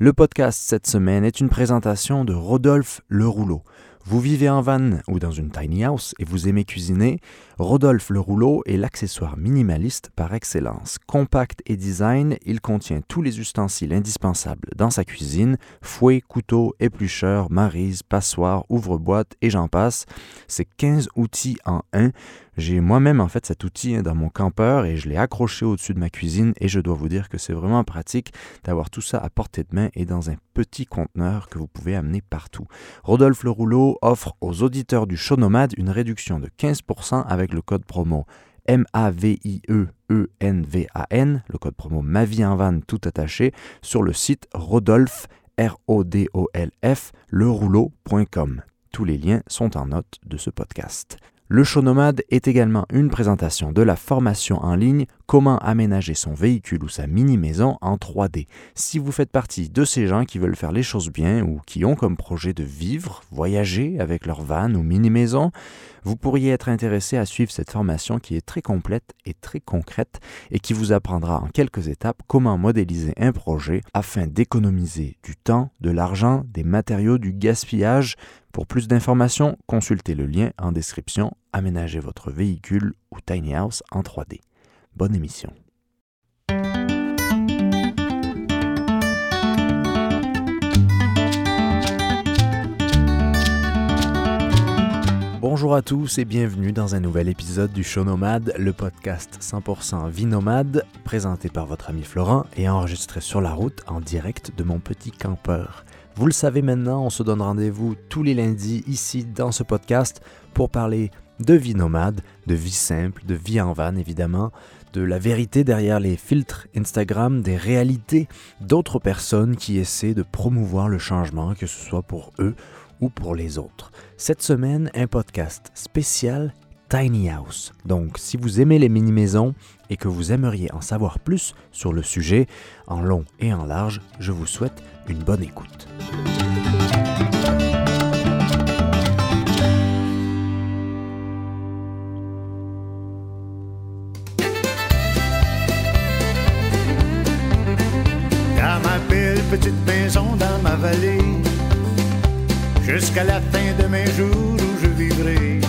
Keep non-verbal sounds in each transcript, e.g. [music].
Le podcast cette semaine est une présentation de Rodolphe Le Rouleau. Vous vivez en van ou dans une tiny house et vous aimez cuisiner, Rodolphe le rouleau est l'accessoire minimaliste par excellence. Compact et design, il contient tous les ustensiles indispensables dans sa cuisine, fouet, couteau, éplucheur, marise, passoire, ouvre-boîte et j'en passe. C'est 15 outils en un. J'ai moi-même en fait cet outil hein, dans mon campeur et je l'ai accroché au-dessus de ma cuisine et je dois vous dire que c'est vraiment pratique d'avoir tout ça à portée de main et dans un petit conteneur que vous pouvez amener partout. Rodolphe le rouleau offre aux auditeurs du show nomade une réduction de 15% avec le code promo M-A-V-I-E-E-N-V-A-N, le code promo Ma vie en van tout attaché, sur le site Rodolphe, R-O-D-O-L-F. Tous les liens sont en note de ce podcast. Le show nomade est également une présentation de la formation en ligne Comment aménager son véhicule ou sa mini-maison en 3D. Si vous faites partie de ces gens qui veulent faire les choses bien ou qui ont comme projet de vivre, voyager avec leur van ou mini-maison, vous pourriez être intéressé à suivre cette formation qui est très complète et très concrète et qui vous apprendra en quelques étapes comment modéliser un projet afin d'économiser du temps, de l'argent, des matériaux, du gaspillage pour plus d'informations, consultez le lien en description. Aménagez votre véhicule ou tiny house en 3D. Bonne émission. Bonjour à tous et bienvenue dans un nouvel épisode du Show Nomade, le podcast 100% vie nomade, présenté par votre ami Florent et enregistré sur la route en direct de mon petit campeur. Vous le savez maintenant, on se donne rendez-vous tous les lundis ici dans ce podcast pour parler de vie nomade, de vie simple, de vie en van évidemment, de la vérité derrière les filtres Instagram, des réalités d'autres personnes qui essaient de promouvoir le changement, que ce soit pour eux ou pour les autres. Cette semaine, un podcast spécial Tiny House. Donc, si vous aimez les mini-maisons et que vous aimeriez en savoir plus sur le sujet, en long et en large, je vous souhaite une bonne écoute. Dans ma belle petite maison dans ma vallée, jusqu'à la fin de mes jours où je vivrai.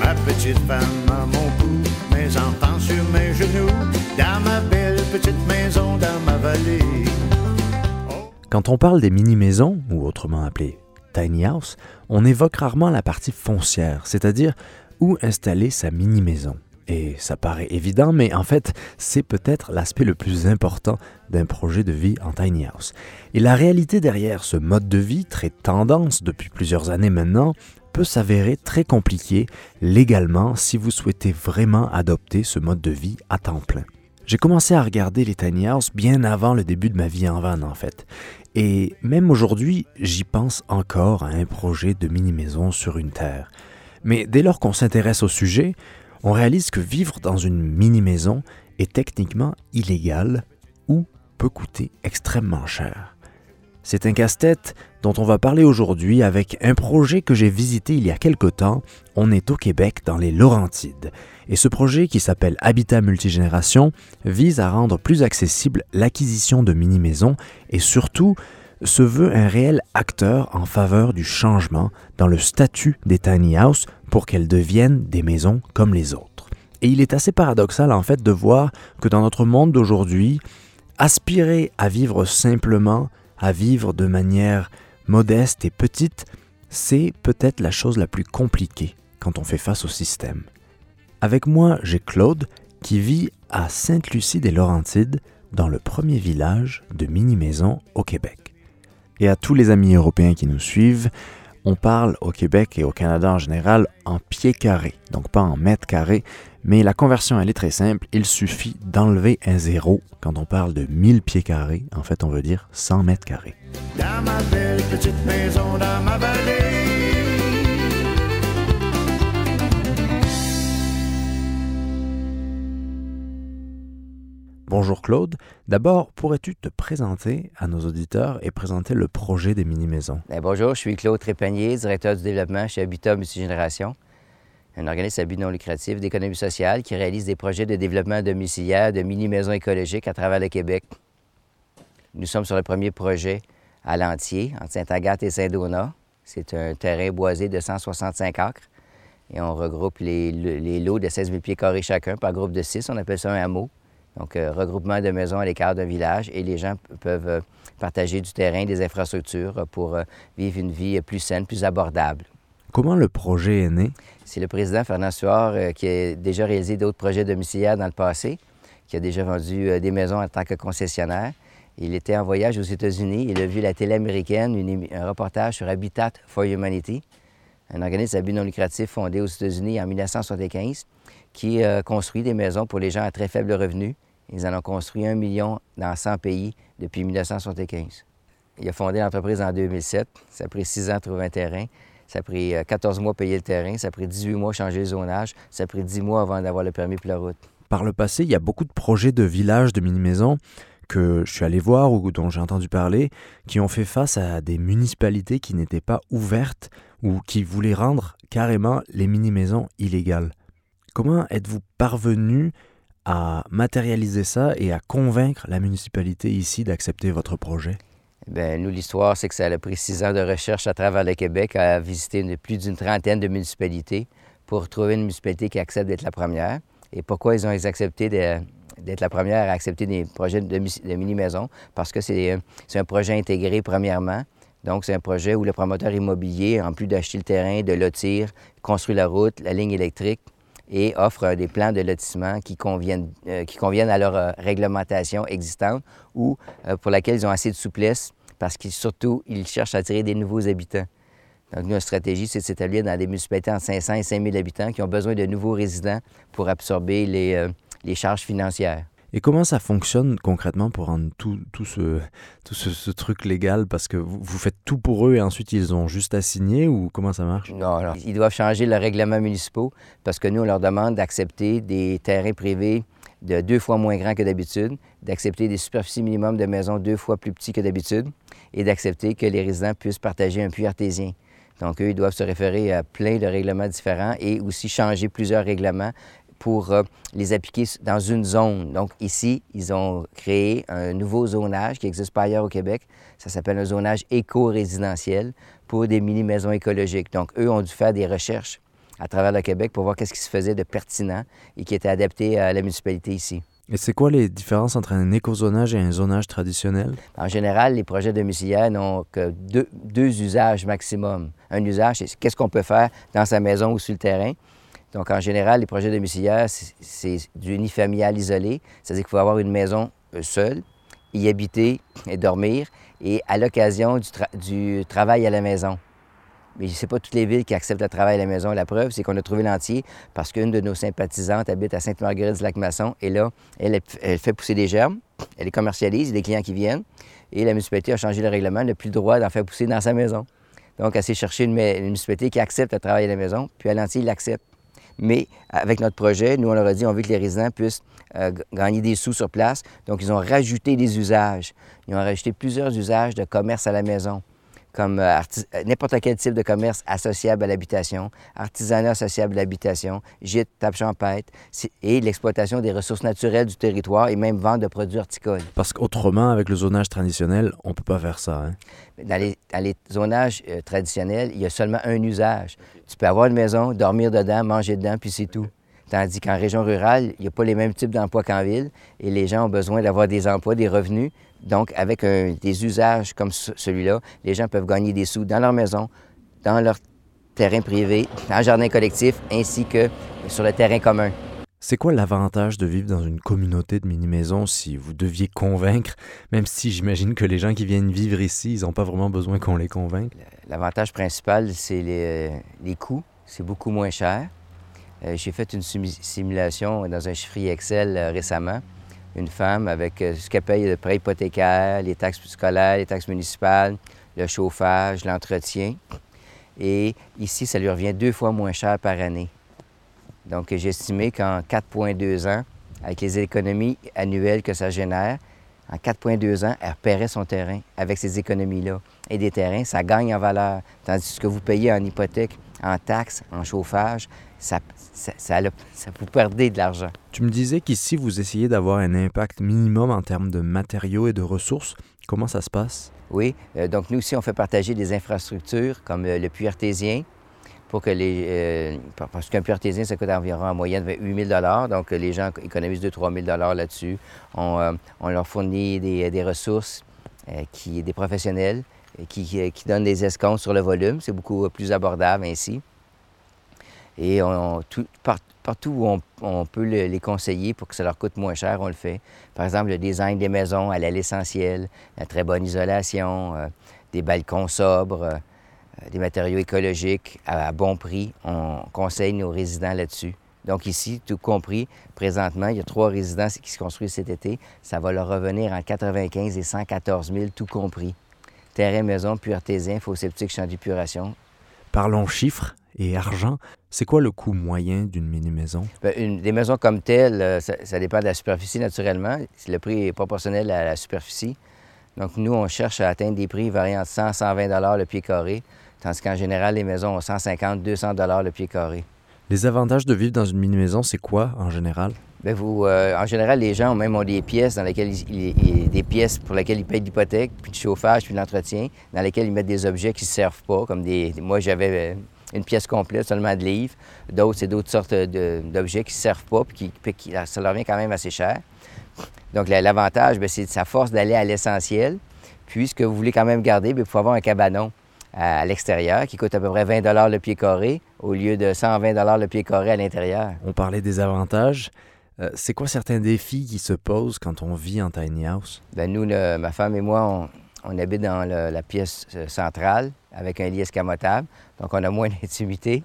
Ma petite femme à mon cou, mes enfants sur mes genoux, dans ma belle petite maison dans ma vallée. Quand on parle des mini-maisons, ou autrement appelées tiny house, on évoque rarement la partie foncière, c'est-à-dire où installer sa mini-maison. Et ça paraît évident, mais en fait, c'est peut-être l'aspect le plus important d'un projet de vie en tiny house. Et la réalité derrière ce mode de vie, très tendance depuis plusieurs années maintenant, peut s'avérer très compliqué légalement si vous souhaitez vraiment adopter ce mode de vie à temps plein. J'ai commencé à regarder les tiny house bien avant le début de ma vie en van en fait. Et même aujourd'hui, j'y pense encore à un projet de mini-maison sur une terre. Mais dès lors qu'on s'intéresse au sujet, on réalise que vivre dans une mini-maison est techniquement illégal ou peut coûter extrêmement cher. C'est un casse-tête dont on va parler aujourd'hui avec un projet que j'ai visité il y a quelque temps. On est au Québec dans les Laurentides. Et ce projet qui s'appelle Habitat Multigénération vise à rendre plus accessible l'acquisition de mini-maisons et surtout se veut un réel acteur en faveur du changement dans le statut des tiny house pour qu'elles deviennent des maisons comme les autres. Et il est assez paradoxal en fait de voir que dans notre monde d'aujourd'hui, aspirer à vivre simplement, à vivre de manière modeste et petite, c'est peut-être la chose la plus compliquée quand on fait face au système. Avec moi, j'ai Claude qui vit à Sainte-Lucie des Laurentides, dans le premier village de mini-maison au Québec. Et à tous les amis européens qui nous suivent, on parle au Québec et au Canada en général en pieds carrés, donc pas en mètres carrés, mais la conversion elle est très simple, il suffit d'enlever un zéro quand on parle de 1000 pieds carrés, en fait on veut dire 100 mètres carrés. Bonjour Claude, d'abord pourrais-tu te présenter à nos auditeurs et présenter le projet des mini-maisons? Ben, bonjour, je suis Claude Trépanier, directeur du développement chez Habitat Multigénération, un organisme à but non lucratif d'économie sociale qui réalise des projets de développement domiciliaire de mini-maisons écologiques à travers le Québec. Nous sommes sur le premier projet à l'entier, entre Saint-Agathe et Saint-Donat. C'est un terrain boisé de 165 acres. Et on regroupe les, les lots de 16 000 pieds carrés chacun par groupe de 6. On appelle ça un hameau. Donc, euh, regroupement de maisons à l'écart d'un village et les gens peuvent euh, partager du terrain, des infrastructures pour euh, vivre une vie plus saine, plus abordable. Comment le projet est né? C'est le président Fernand Suard qui a déjà réalisé d'autres projets domiciliaires dans le passé, qui a déjà vendu des maisons en tant que concessionnaire. Il était en voyage aux États-Unis. Il a vu la télé américaine, un reportage sur Habitat for Humanity, un organisme à but non lucratif fondé aux États-Unis en 1975 qui construit des maisons pour les gens à très faible revenu ils en ont construit un million dans 100 pays depuis 1975. Il a fondé l'entreprise en 2007. Ça a pris six ans de trouver un terrain. Ça a pris 14 euh, mois payer le terrain. Ça a pris 18 mois changer le zonage. Ça a pris 10 mois avant d'avoir le permis pour la route. Par le passé, il y a beaucoup de projets de villages, de mini-maisons que je suis allé voir ou dont j'ai entendu parler, qui ont fait face à des municipalités qui n'étaient pas ouvertes ou qui voulaient rendre carrément les mini-maisons illégales. Comment êtes-vous parvenu à matérialiser ça et à convaincre la municipalité ici d'accepter votre projet? Bien, nous, l'histoire, c'est que ça a pris six ans de recherche à travers le Québec à visiter plus d'une trentaine de municipalités pour trouver une municipalité qui accepte d'être la première. Et pourquoi ils ont accepté d'être la première à accepter des projets de, mini-maisons? Parce que c'est un projet intégré, premièrement. Donc, c'est un projet où le promoteur immobilier, en plus d'acheter le terrain, de lotir, construit la route, la ligne électrique, et offre des plans de lotissement qui conviennent, euh, à leur euh, réglementation existante ou euh, pour laquelle ils ont assez de souplesse parce qu'ils surtout, ils cherchent à attirer des nouveaux habitants. Donc, notre stratégie, c'est de s'établir dans des municipalités entre 500 et 5000 habitants qui ont besoin de nouveaux résidents pour absorber les charges financières. Et comment ça fonctionne concrètement pour rendre tout, ce, truc légal? Parce que vous, faites tout pour eux et ensuite ils ont juste à signer ou comment ça marche? Non, non. Ils doivent changer le règlement municipal parce que nous, on leur demande d'accepter des terrains privés de deux fois moins grands que d'habitude, d'accepter des superficies minimum de maisons deux fois plus petits que d'habitude et d'accepter que les résidents puissent partager un puits artésien. Donc, eux, ils doivent se référer à plein de règlements différents et aussi changer plusieurs règlements pour euh, les appliquer dans une zone. Donc ici, ils ont créé un nouveau zonage qui n'existe pas ailleurs au Québec. Ça s'appelle un zonage éco-résidentiel pour des mini-maisons écologiques. Donc eux ont dû faire des recherches à travers le Québec pour voir qu'est-ce qui se faisait de pertinent et qui était adapté à la municipalité ici. Et c'est quoi les différences entre un éco-zonage et un zonage traditionnel? En général, les projets domiciliaires n'ont que deux, deux, usages maximum. Un usage, c'est qu'est-ce qu'on peut faire dans sa maison ou sur le terrain. Donc, en général, les projets domiciliaires, c'est du unifamilial isolé, c'est-à-dire qu'il faut avoir une maison euh, seule, y habiter et dormir, et à l'occasion du, travail à la maison. Mais ce n'est pas toutes les villes qui acceptent le travail à la maison. La preuve, c'est qu'on a trouvé l'entier parce qu'une de nos sympathisantes habite à Sainte-Marguerite-du-Lac-Masson et là, elle, fait pousser des germes, elle les commercialise, il y a des clients qui viennent et la municipalité a changé le règlement, elle n'a plus le droit d'en faire pousser dans sa maison. Donc, elle s'est chercher une, municipalité qui accepte le travail à la maison, puis à l'entier, il l'accepte. Mais avec notre projet, nous, on leur a dit, on veut que les résidents puissent euh, gagner des sous sur place. Donc, ils ont rajouté des usages. Ils ont rajouté plusieurs usages de commerce à la maison comme euh, euh, n'importe quel type de commerce associable à l'habitation, artisanat associable à l'habitation, gîte, table champêtre, et l'exploitation des ressources naturelles du territoire et même vente de produits horticoles. Parce qu'autrement, avec le zonage traditionnel, on ne peut pas faire ça. Hein? Dans, les, zonages euh, traditionnels, il y a seulement un usage. Tu peux avoir une maison, dormir dedans, manger dedans, puis c'est tout. Tandis qu'en région rurale, il n'y a pas les mêmes types d'emplois qu'en ville et les gens ont besoin d'avoir des emplois, des revenus. Donc, avec des usages comme celui-là, les gens peuvent gagner des sous dans leur maison, dans leur terrain privé, dans le jardin collectif, ainsi que sur le terrain commun. C'est quoi l'avantage de vivre dans une communauté de mini-maisons si vous deviez convaincre, même si j'imagine que les gens qui viennent vivre ici, ils n'ont pas vraiment besoin qu'on les convainque? L'avantage principal, c'est les, les coûts. C'est beaucoup moins cher. Euh, j'ai fait une simulation dans un chiffrier Excel euh, récemment. Une femme avec euh, ce qu'elle paye de prêt hypothécaire, les taxes scolaires, les taxes municipales, le chauffage, l'entretien. Et ici, ça lui revient deux fois moins cher par année. Donc, j'ai estimé qu'en 4,2 ans, avec les économies annuelles que ça génère, En 4,2 ans, elle repérait son terrain avec ces économies-là. Et des terrains, ça gagne en valeur. Tandis que ce que vous payez en hypothèque, en taxes, en chauffage, ça, ça, ça, ça vous perdez de l'argent. Tu me disais qu'ici, vous essayez d'avoir un impact minimum en termes de matériaux et de ressources. Comment ça se passe? Oui, euh, donc nous aussi, on fait partager des infrastructures comme euh, le puits artésien pour que les... Euh, parce qu'un puits artésien, ça coûte environ en moyenne 8 000 donc les gens économisent 2-3 000 là-dessus. On, on, leur fournit des, des ressources, qui, des professionnels qui, qui, donnent des escomptes sur le volume. C'est beaucoup plus abordable ainsi. Et partout où on, peut les conseiller pour que ça leur coûte moins cher, on le fait. Par exemple, le design des maisons à l'essentiel, la très bonne isolation, euh, des balcons sobres, euh, des matériaux écologiques à, bon prix. On conseille nos résidents là-dessus. Donc ici, tout compris, présentement, il y a trois résidences qui se construisent cet été. Ça va leur revenir en 95 et 114 000, tout compris. Terrain, maison, puis artésien, faux septique, champ d'épuration. Parlons chiffres et argent. C'est quoi le coût moyen d'une mini-maison? Bien, des maisons comme telles, euh, ça, dépend de la superficie naturellement. Le prix est proportionnel à la superficie. Donc, nous, on cherche à atteindre des prix variant de 100 120 le pied carré, tandis qu'en général, les maisons ont 150 200 le pied carré. Les avantages de vivre dans une mini-maison, c'est quoi en général? Bien, vous, euh, en général, les gens ont même ont des pièces dans lesquelles ils, des pièces pour lesquelles ils payent l'hypothèque, puis le chauffage, puis l'entretien, dans lesquelles ils mettent des objets qui ne servent pas, comme des. Moi, j'avais euh, une pièce complète, seulement de livres. D'autres, c'est d'autres sortes d'objets qui ne servent pas, puis qui, ça leur vient quand même assez cher. Donc, l'avantage, ben, c'est sa force d'aller à l'essentiel. Puis, ce que vous voulez quand même garder, bien, il faut avoir un cabanon à, l'extérieur qui coûte à peu près 20 le pied carré au lieu de 120 le pied carré à l'intérieur. On parlait des avantages. Euh, c'est quoi certains défis qui se posent quand on vit en tiny house? Bien, nous, ma femme et moi, on, habite dans la pièce euh, centrale avec un lit escamotable. Donc, on a moins [laughs] d'intimité.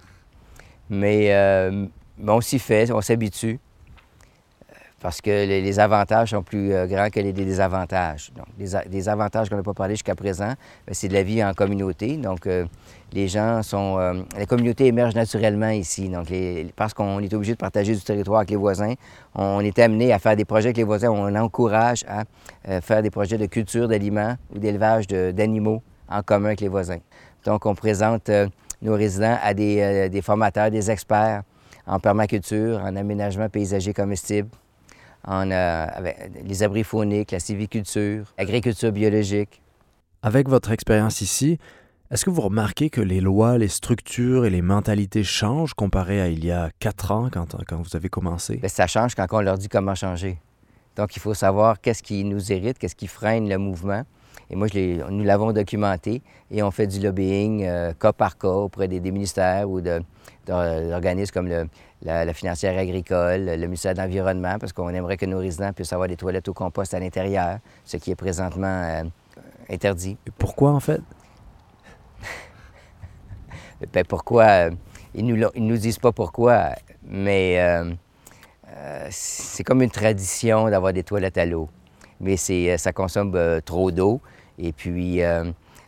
Mais, euh, on s'y fait, on s'habitue. Parce que les, avantages sont plus euh, grands que les, désavantages. Donc, des, avantages qu'on n'a pas parlé jusqu'à présent, ben, c'est de la vie en communauté. Donc, euh, les gens sont. la communauté émerge naturellement ici. Donc, parce qu'on est obligé de partager du territoire avec les voisins, on est amené à faire des projets avec les voisins. On encourage à faire des projets de culture d'aliments ou d'élevage d'animaux en commun avec les voisins. Donc, on présente euh, nos résidents à euh, des, formateurs, des experts en permaculture, en aménagement paysager comestible, en euh, les abris fauniques, la civiculture, l'agriculture biologique. Avec votre expérience ici, est-ce que vous remarquez que les lois, les structures et les mentalités changent comparé à il y a quatre ans quand, quand vous avez commencé? Bien, ça change quand on leur dit comment changer. Donc, il faut savoir qu'est-ce qui nous irrite, qu'est-ce qui freine le mouvement. Et moi, je nous l'avons documenté et on fait du lobbying euh, cas par cas auprès des, ministères ou d'organismes comme la, financière agricole, le ministère de l'Environnement, parce qu'on aimerait que nos résidents puissent avoir des toilettes au compost à l'intérieur, ce qui est présentement euh, interdit. Et pourquoi, en fait? [laughs] ben, pourquoi? Euh, ils ne nous, nous, disent pas pourquoi, mais c'est comme une tradition d'avoir des toilettes à l'eau. Mais ça consomme trop d'eau. Et puis, euh,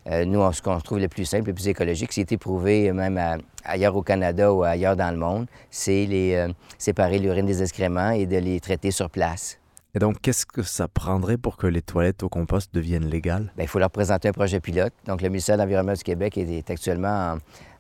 euh, nous, ce qu'on trouve le plus simple, le plus écologique, c'est éprouvé même ailleurs au Canada ou ailleurs dans le monde, c'est les euh, séparer l'urine des excréments et de les traiter sur place. Et donc, qu'est-ce que ça prendrait pour que les toilettes au compost deviennent légales? Bien, il faut leur présenter un projet pilote. Donc, le ministère de l'Environnement du Québec est, actuellement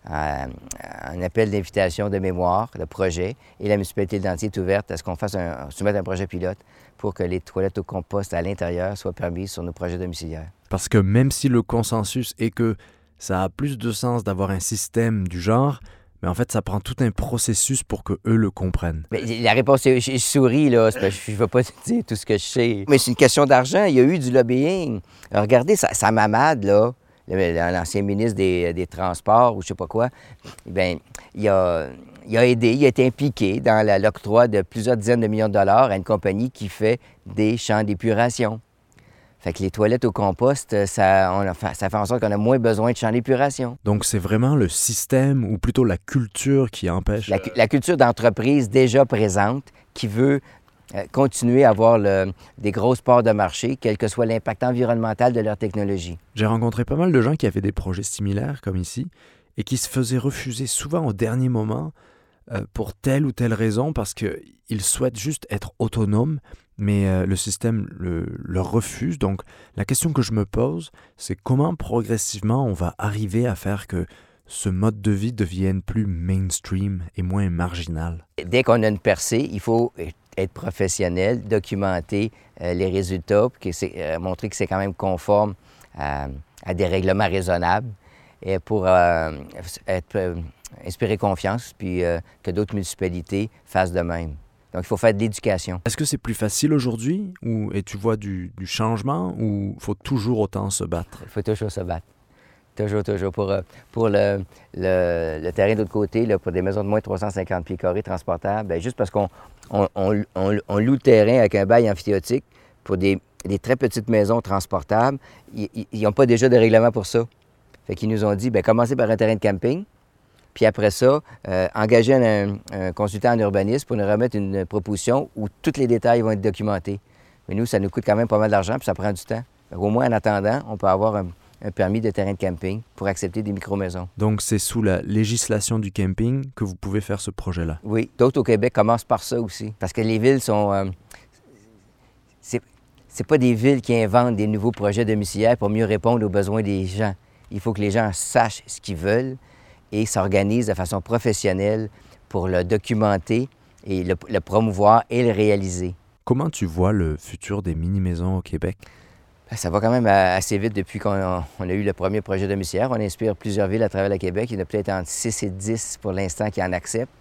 en, appel d'invitation de mémoire, le projet, et la municipalité d'Antier est ouverte à ce qu'on fasse un, soumettre un projet pilote pour que les toilettes au compost à l'intérieur soient permises sur nos projets domiciliaires. Parce que même si le consensus est que ça a plus de sens d'avoir un système du genre, mais en fait, ça prend tout un processus pour que eux le comprennent. Mais la réponse est je souris, là. je ne veux pas te dire tout ce que je sais. Mais c'est une question d'argent. Il y a eu du lobbying. regardez, sa, mamade, là, l'ancien ministre des, Transports ou je sais pas quoi, bien, il a, il a aidé, il a été impliqué dans l'octroi de plusieurs dizaines de millions de dollars à une compagnie qui fait des champs d'épuration. Fait que les toilettes au compost, euh, ça, ça fait en sorte qu'on a moins besoin de champs d'épuration. Donc, c'est vraiment le système ou plutôt la culture qui empêche. La, culture d'entreprise déjà présente qui veut euh, continuer à avoir des grosses parts de marché, quel que soit l'impact environnemental de leur technologie. J'ai rencontré pas mal de gens qui avaient des projets similaires, comme ici, et qui se faisaient refuser souvent au dernier moment euh, pour telle ou telle raison, parce qu'ils souhaitent juste être autonomes mais euh, le système le, refuse. Donc la question que je me pose, c'est comment progressivement on va arriver à faire que ce mode de vie devienne plus mainstream et moins marginal? Dès qu'on a une percée, il faut être professionnel, documenter euh, les résultats, euh, montrer que c'est quand même conforme à, des règlements raisonnables et pour inspirer confiance, puis que d'autres municipalités fassent de même. Donc, il faut faire de l'éducation. Est-ce que c'est plus facile aujourd'hui ou et tu vois du, du changement ou faut toujours autant se battre? Il faut toujours se battre. Toujours, toujours. Pour, euh, pour le, le- le terrain de l'autre côté, là, pour des maisons de moins de 350 pieds carrés transportables, bien, juste parce qu'on on, on- on- on loue le terrain avec un bail amphithéotique pour des, des très petites maisons transportables, ils n'ont pas déjà de règlement pour ça. Fait qu'ils nous ont dit, bien, commencez par un terrain de camping, puis après ça, euh, engagez un, un consultant en urbanisme pour nous remettre une proposition où tous les détails vont être documentés. Mais nous, ça nous coûte quand même pas mal d'argent, puis ça prend du temps. Au moins, en attendant, on peut avoir un, un permis de terrain de camping pour accepter des micro-maisons. Donc c'est sous la législation du camping que vous pouvez faire ce projet-là? Oui, d'autres au Québec commencent par ça aussi. Parce que les villes sont. euh, c'est pas des villes qui inventent des nouveaux projets domiciliaires pour mieux répondre aux besoins des gens. Il faut que les gens sachent ce qu'ils veulent et s'organisent de façon professionnelle pour le documenter et le, le promouvoir et le réaliser. Comment tu vois le futur des mini-maisons au Québec? Ben, Ça va quand même euh, assez vite depuis qu'on a, eu le premier projet domiciliaire. On inspire plusieurs villes à travers le Québec. Il y en a peut-être entre 6 et 10 pour l'instant qui en acceptent,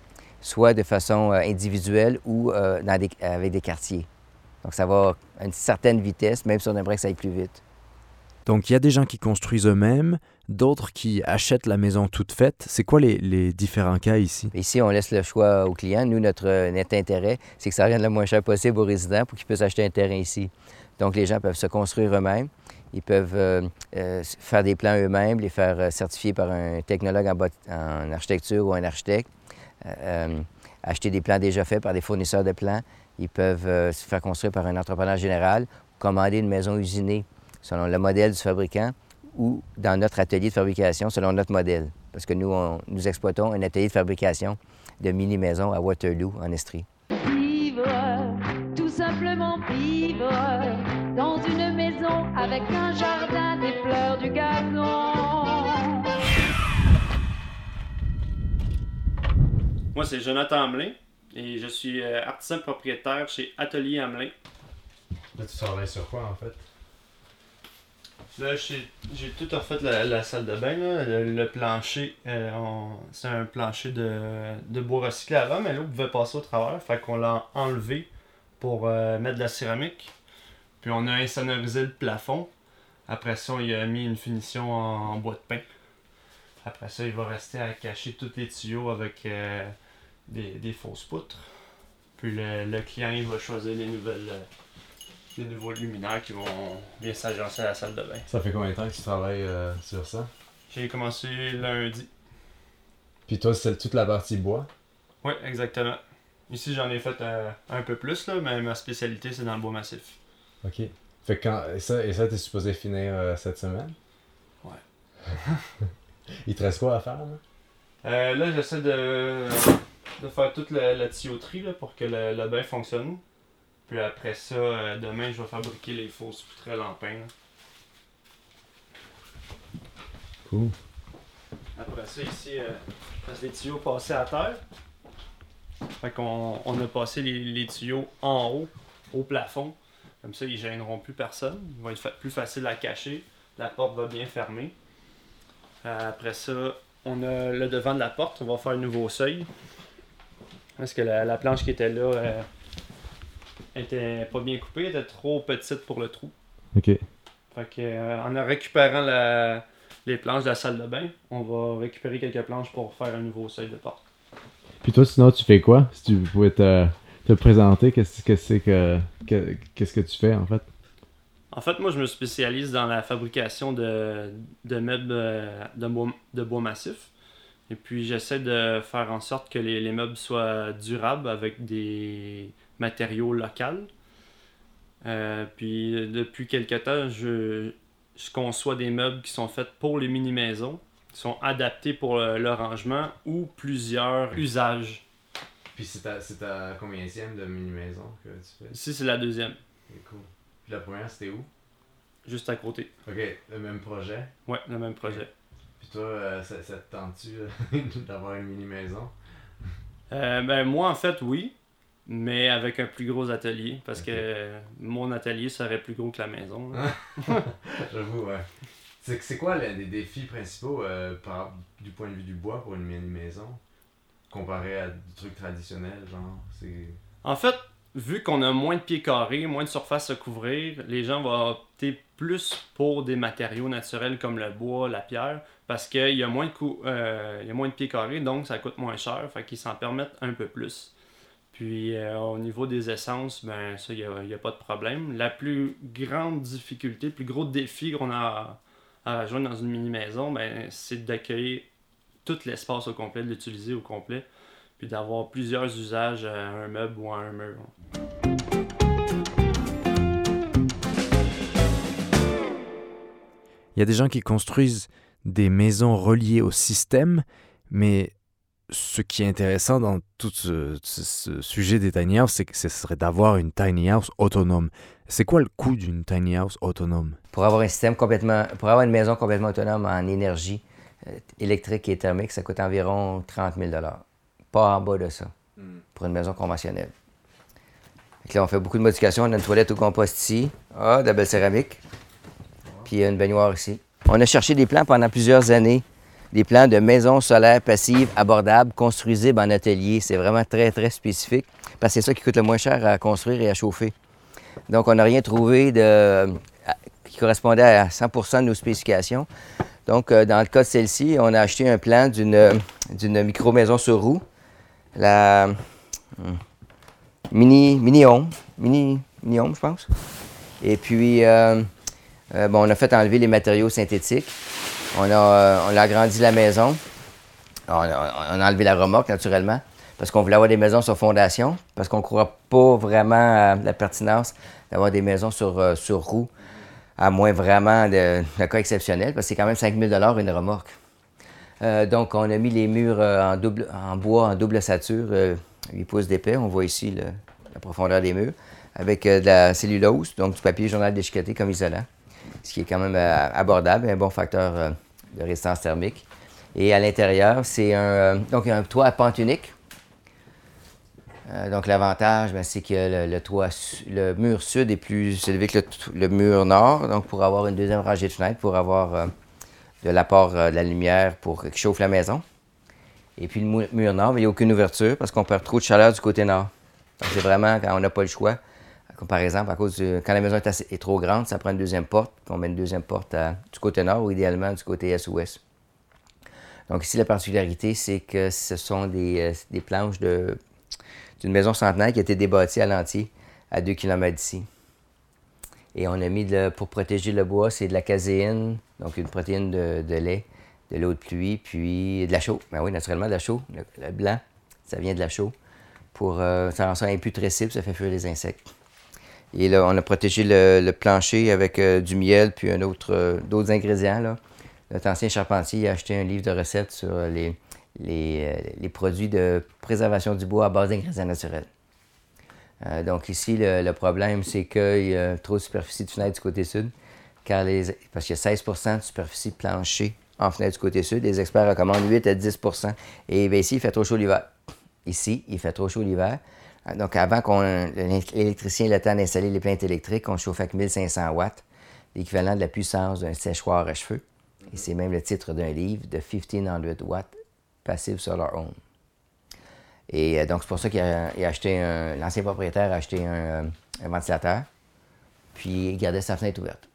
soit de façon euh, individuelle ou euh, dans des- avec des quartiers. Donc ça va à une certaine vitesse, même si on aimerait que ça aille plus vite. Donc il y a des gens qui construisent eux-mêmes, d'autres qui achètent la maison toute faite. C'est quoi les, différents cas ici? Ici, on laisse le choix aux clients. Nous, notre, euh, notre intérêt, c'est que ça revienne le moins cher possible aux résidents pour qu'ils puissent acheter un terrain ici. Donc, les gens peuvent se construire eux-mêmes. Ils peuvent euh, euh, faire des plans eux-mêmes, les faire certifier par un technologue en, architecture ou un architecte, acheter des plans déjà faits par des fournisseurs de plans. Ils peuvent se faire construire par un entrepreneur général, commander une maison usinée selon le modèle du fabricant ou dans notre atelier de fabrication selon notre modèle. Parce que nous, on- nous exploitons un atelier de fabrication de mini-maisons à Waterloo, en Estrie. Vivre, tout simplement vivre, dans une maison avec un jardin, des fleurs, du gazon. Moi, c'est Jonathan Hamelin et je suis euh, artisan propriétaire chez Atelier Hamelin. Là, tu travailles sur quoi en fait? Là, j'ai tout refait la, la salle de bain. là. Le, le plancher, euh, on- c'est un plancher de, de bois recyclé avant, mais l'eau pouvait passer au travers. Fait qu'on l'a enlevé pour euh, mettre de la céramique. Puis on a insonorisé le plafond. Après ça, il a mis une finition en, bois de pin. Après ça, il va rester à cacher tous les tuyaux avec euh, des, des fausses poutres. Puis le, le client, il va choisir les nouvelles. Les nouveaux luminaires qui vont bien s'agencer à la salle de bain. Ça fait combien de temps que tu travailles euh, sur ça? J'ai commencé lundi. Puis toi, c'est toute la partie bois? Oui, exactement. Ici, j'en ai fait euh, un peu plus, là, mais ma spécialité, c'est dans le bois massif. Ok. Fait que quand. Et ça, et ça t'es supposé finir euh, cette semaine? Ouais. [laughs] Il te reste quoi à faire là? Là, j'essaie de, de faire toute la, la tuyauterie là, pour que le, le bain fonctionne. Puis après ça, euh, demain, je vais fabriquer les fausses poutrelles en pain. Cool. Après ça, ici, euh, parce que les tuyaux passaient à terre. Fait qu'on on a passé les, les tuyaux en haut, au plafond. Comme ça, ils gêneront plus personne. Ils vont être fa- plus faciles à cacher. La porte va bien fermer. Euh, après ça, on a le devant de la porte. On va faire un nouveau seuil. Parce que la, la planche qui était là euh, était pas bien coupée. Elle était trop petite pour le trou. Ok. Fait que, euh, en récupérant la- les planches de la salle de bain, on va récupérer quelques planches pour faire un nouveau seuil de porte. Puis toi, sinon, tu fais quoi? Si tu pouvais te, te présenter, qu'est-ce que c'est que. que- Qu'est-ce que tu fais en fait? En fait, moi, je me spécialise dans la fabrication de, de meubles euh, de bois, de bois massif. Et puis, j'essaie de faire en sorte que les, les meubles soient durables avec des matériaux locaux. Euh, puis, depuis quelque temps, je, je conçois des meubles qui sont faits pour les mini-maisons, qui sont adaptés pour le, le rangement ou plusieurs usages. Puis c'est ta, c'est ta combienième de mini-maison que tu fais? Ici, c'est la deuxième, C'est cool. Puis la première, c'était où? juste à côté. Ok, le même projet? Ouais, le même projet. Puis toi, euh, ça, ça te tente-tu euh, [laughs] d'avoir une mini-maison? Euh, ben, moi, en fait, oui, mais avec un plus gros atelier, parce que mon atelier serait plus gros que la maison. là. [laughs] J'avoue, ouais. C'est, c'est quoi les, défis principaux euh, par, du point de vue du bois pour une mini-maison? Comparé à du truc traditionnel, genre, c'est... En fait, vu qu'on a moins de pieds carrés, moins de surface à couvrir, les gens vont opter plus pour des matériaux naturels comme le bois, la pierre, parce qu'il y, a moins de cou- euh, il y a moins de pieds carrés, donc ça coûte moins cher, fait qu'ils s'en permettent un peu plus. Puis euh, au niveau des essences, ben ça, il n'y a, pas de problème. La plus grande difficulté, le plus gros défi qu'on a à, rejoindre dans une mini-maison, ben, c'est d'accueillir tout l'espace au complet, de l'utiliser au complet, puis d'avoir plusieurs usages à un meuble ou à un mur. Il y a des gens qui construisent des maisons reliées au système, mais ce qui est intéressant dans tout ce, ce- ce sujet des tiny house, c'est que ce serait d'avoir une tiny house autonome. C'est quoi le coût d'une tiny house autonome? Pour avoir un système complètement, pour avoir une maison complètement autonome en énergie euh, électrique et thermique, ça coûte environ 30 000 Pas en bas de ça, pour une maison conventionnelle. Là, on fait beaucoup de modifications. On a une toilette au compost ici. Ah, de la belle céramique. Puis il y a une baignoire ici. On a cherché des plans pendant plusieurs années. Des plans de maisons solaires passives abordables, construisibles en atelier. C'est vraiment très, très spécifique. Parce que c'est ça qui coûte le moins cher à construire et à chauffer. Donc, on n'a rien trouvé qui correspondait à 100% de nos spécifications. Donc, euh, dans le cas de celle-ci, on a acheté un plan d'une d'une micro-maison sur roue, la hum, mini, mini home, mini, mini home, je pense. Et puis, euh, euh, bon, on a fait enlever les matériaux synthétiques. On a, euh, on a agrandi la maison. On a, enlevé la remorque, naturellement, parce qu'on voulait avoir des maisons sur fondation, parce qu'on ne croit pas vraiment à la pertinence d'avoir des maisons sur, euh, sur roues, à moins vraiment de, de cas exceptionnels, parce que c'est quand même 5 000 une remorque. Euh, donc, on a mis les murs en, bois, en double ossature, euh, 8 pouces d'épais. On voit ici la profondeur des murs, avec de la cellulose, donc du papier journal déchiqueté comme isolant, ce qui est quand même euh, abordable un bon facteur euh, de résistance thermique. Et à l'intérieur, c'est un, euh, donc un toit à pente unique. Donc l'avantage, ben, c'est que le, toit, le mur sud est plus élevé que le, mur nord, donc pour avoir une deuxième rangée de fenêtres, pour avoir de l'apport de la lumière pour qui chauffe la maison. Et puis le mu- mur nord, ben, il n'y a aucune ouverture parce qu'on perd trop de chaleur du côté nord. Donc c'est vraiment quand on n'a pas le choix. Comme par exemple, à cause du- quand la maison est, est trop grande, ça prend une deuxième porte, puis on met une deuxième porte du côté nord ou idéalement du côté est-ouest. Donc ici, la particularité, c'est que ce sont des, euh, des planches d'une maison centenaire qui a été débâtie à l'entier à 2 km d'ici. Et on a mis, pour protéger le bois, c'est de la caséine, donc une protéine de, lait, de l'eau de pluie, puis de la chaux. Ben oui, naturellement, de la chaux. Le, le blanc, ça vient de la chaux. Pour, euh, ça rend ça imputrescible, ça fait fuir les insectes. Et là, on a protégé le, plancher avec euh, du miel, puis euh, d'autres ingrédients. Notre ancien charpentier a acheté un livre de recettes sur euh, les produits de préservation du bois à base d'ingrédients naturels. Donc ici, le, problème, c'est qu'il y a trop de superficie de fenêtre du côté sud, car les, parce qu'il y a 16% de superficie de plancher en fenêtre du côté sud. Les experts recommandent 8 à 10% Et bien, ici, il fait trop chaud l'hiver. Ici, il fait trop chaud l'hiver. Euh, Donc, avant qu'on l'électricien ait le temps d'installer les plaintes électriques, on chauffe avec 1500 watts, l'équivalent de la puissance d'un séchoir à cheveux. Et c'est même le titre d'un livre, de 1500 watts Passive Solar Home. Et euh, donc, c'est pour ça qu'il a, acheté un. L'ancien propriétaire a acheté un, euh, un ventilateur, puis il gardait sa fenêtre ouverte.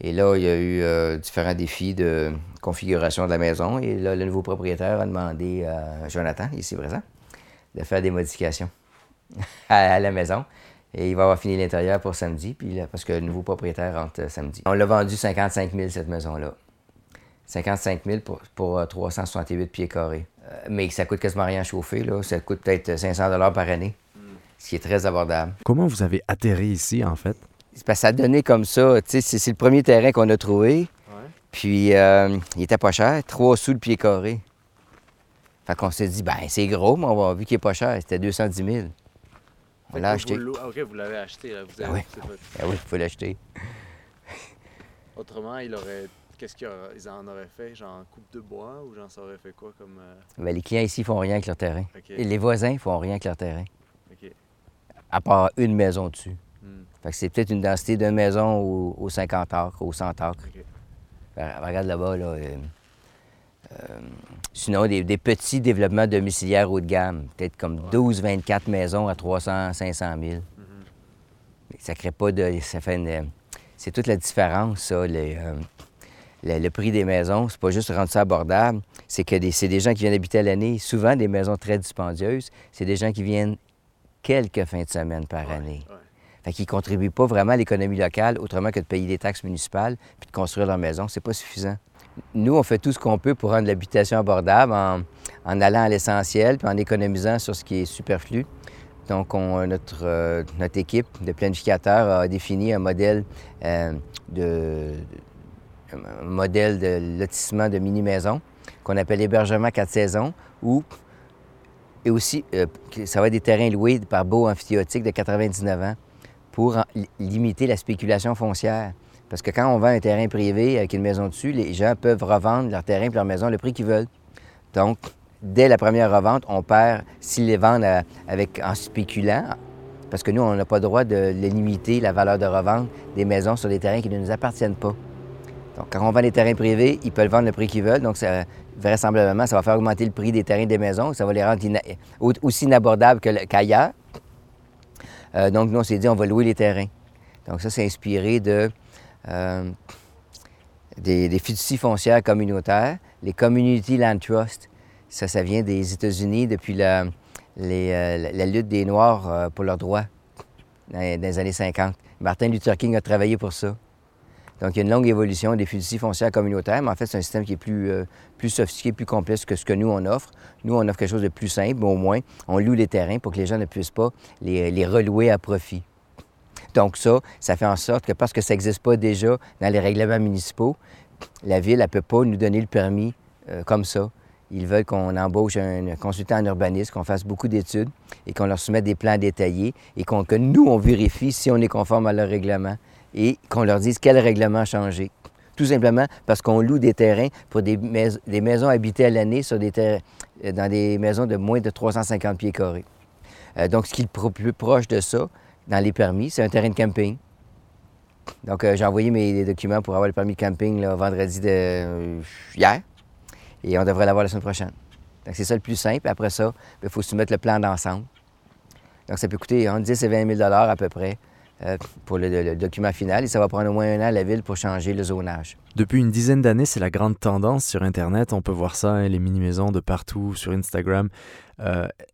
Et là, il y a eu euh, différents défis de configuration de la maison. Et là, le nouveau propriétaire a demandé à Jonathan, ici présent, de faire des modifications [laughs] à, à la maison. Et il va avoir fini l'intérieur pour samedi, puis là, parce que le nouveau propriétaire rentre euh, samedi. On l'a vendu 55 000 cette maison-là. 55 000 pour, pour euh, 368 pieds carrés. Euh, mais ça coûte quasiment rien à chauffer, là. Ça coûte peut-être 500 par année, ce qui est très abordable. Comment vous avez atterri ici, en fait? C'est parce que ça a donné comme ça. Tu sais, c'est, c'est le premier terrain qu'on a trouvé. Puis, euh, il était pas cher, 3 sous le pied carré. Fait qu'on s'est dit, ben c'est gros, mais on va, vu qu'il est pas cher, c'était 210 000. On l'a acheté. vous OK, vous l'avez acheté. Là. Vous Ah avez- oui. c'est votre- Ah oui, il faut l'acheter. Autrement, il aurait... Qu'est-ce qu'ils en auraient fait? Genre coupe de bois ou j'en saurais fait quoi comme... euh, Ben, les clients ici font rien avec leur terrain. Et les voisins font rien avec leur terrain, OK. à part une maison dessus. Hmm, Fait que c'est peut-être une densité d'une maison au, au 50 acres, au 100 acres. OK. Ben, regarde là-bas, là. euh, sinon, des, des petits développements domiciliaires haut de gamme, peut-être comme 12-24 maisons à 300-500 000. Mhm. Mais Ça crée pas de. Ça fait une- C'est toute la différence, ça. les, euh, le, le prix des maisons, c'est pas juste rendre ça abordable, c'est que c'est des gens qui viennent habiter à l'année, souvent des maisons très dispendieuses, c'est des gens qui viennent quelques fins de semaine par année. ouais. Fait qu'ils ne contribuent pas vraiment à l'économie locale autrement que de payer des taxes municipales puis de construire leur maison. C'est pas suffisant. Nous, on fait tout ce qu'on peut pour rendre l'habitation abordable en, allant à l'essentiel puis en économisant sur ce qui est superflu. Donc, on- notre, euh, notre équipe de planificateurs a défini un modèle euh, de, modèle de lotissement de mini-maisons qu'on appelle hébergement quatre saisons, et aussi, euh, ça va être des terrains loués par Beau Amphithéotique de 99 ans pour limiter la spéculation foncière. Parce que quand on vend un terrain privé avec une maison dessus, les gens peuvent revendre leur terrain et leur maison le prix qu'ils veulent. Donc, dès la première revente, on perd s'ils les vendent avec, en spéculant, parce que nous, on n'a pas le droit de limiter la valeur de revente des maisons sur des terrains qui ne nous appartiennent pas. Donc, quand on vend des terrains privés, ils peuvent vendre le prix qu'ils veulent. Donc, ça, vraisemblablement, ça va faire augmenter le prix des terrains des maisons. Ça va les rendre aussi inabordables qu'ailleurs. Euh, donc, nous, on s'est dit, on va louer les terrains. Donc, ça, c'est inspiré de, euh, des, fiducies foncières communautaires, les Community Land Trust. Ça, ça vient des États-Unis depuis la, euh, lutte des Noirs euh, pour leurs droits dans, les années 50. Martin Luther King a travaillé pour ça. Donc, il y a une longue évolution des fiducies foncières communautaires, mais en fait, c'est un système qui est plus, sophistiqué, plus complexe que ce que nous, on offre. Nous, on offre quelque chose de plus simple, mais au moins, on loue les terrains pour que les gens ne puissent pas les relouer à profit. Donc, ça, ça fait en sorte que parce que ça n'existe pas déjà dans les règlements municipaux, la Ville, elle ne peut pas nous donner le permis euh, comme ça. Ils veulent qu'on embauche un consultant en urbanisme, qu'on fasse beaucoup d'études et qu'on leur soumette des plans détaillés et que nous, on vérifie si on est conforme à leur règlement et qu'on leur dise quel règlement changer. Tout simplement parce qu'on loue des terrains pour des, mais- des maisons habitées à l'année sur des euh, dans des maisons de moins de 350 pieds carrés. Euh, donc, ce qui est le plus proche de ça, dans les permis, c'est un terrain de camping. Donc, euh, j'ai envoyé mes documents pour avoir le permis de camping là, vendredi de euh, hier. Et on devrait l'avoir la semaine prochaine. Donc, c'est ça le plus simple. Après ça, il faut soumettre le plan d'ensemble. Donc, ça peut coûter entre 10 et 20 000 à peu près euh, pour le, document final. Et ça va prendre au moins un an à la ville pour changer le zonage. Depuis une dizaine d'années, c'est la grande tendance sur Internet. On peut voir ça, hein, les mini-maisons de partout, sur Instagram.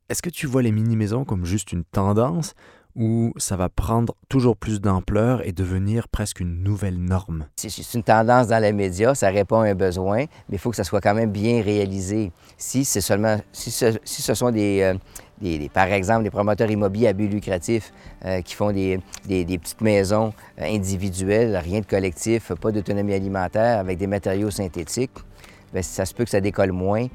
Est-ce que tu vois les mini-maisons comme juste une tendance ou ça va prendre toujours plus d'ampleur et devenir presque une nouvelle norme? C'est- une tendance dans les médias, ça répond à un besoin, mais il faut que ça soit quand même bien réalisé. Si c'est seulement, si ce, sont des, euh, des- par exemple, des promoteurs immobiliers à but lucratif euh, qui font des petites maisons euh, individuelles, rien de collectif, pas d'autonomie alimentaire avec des matériaux synthétiques, bien, ça se peut que ça décolle moins,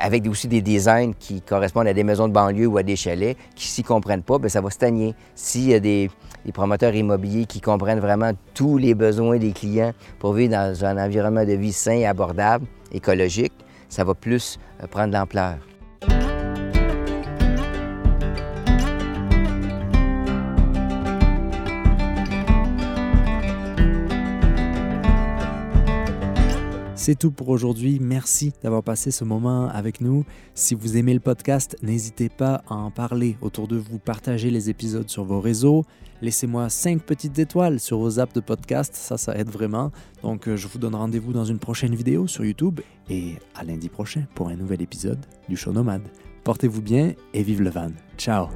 avec aussi des designs qui correspondent à des maisons de banlieue ou à des chalets, qui s'y comprennent pas, bien, ça va stagner. S'il y a des, promoteurs immobiliers qui comprennent vraiment tous les besoins des clients pour vivre dans un environnement de vie sain, abordable, écologique, ça va plus euh, prendre l'ampleur. C'est tout pour aujourd'hui. Merci d'avoir passé ce moment avec nous. Si vous aimez le podcast, n'hésitez pas à en parler autour de vous, partagez les épisodes sur vos réseaux. Laissez-moi 5 petites étoiles sur vos apps de podcast, ça, ça aide vraiment. Donc, euh, je vous donne rendez-vous dans une prochaine vidéo sur YouTube et à lundi prochain pour un nouvel épisode du Show Nomade. Portez-vous bien et vive le van. Ciao!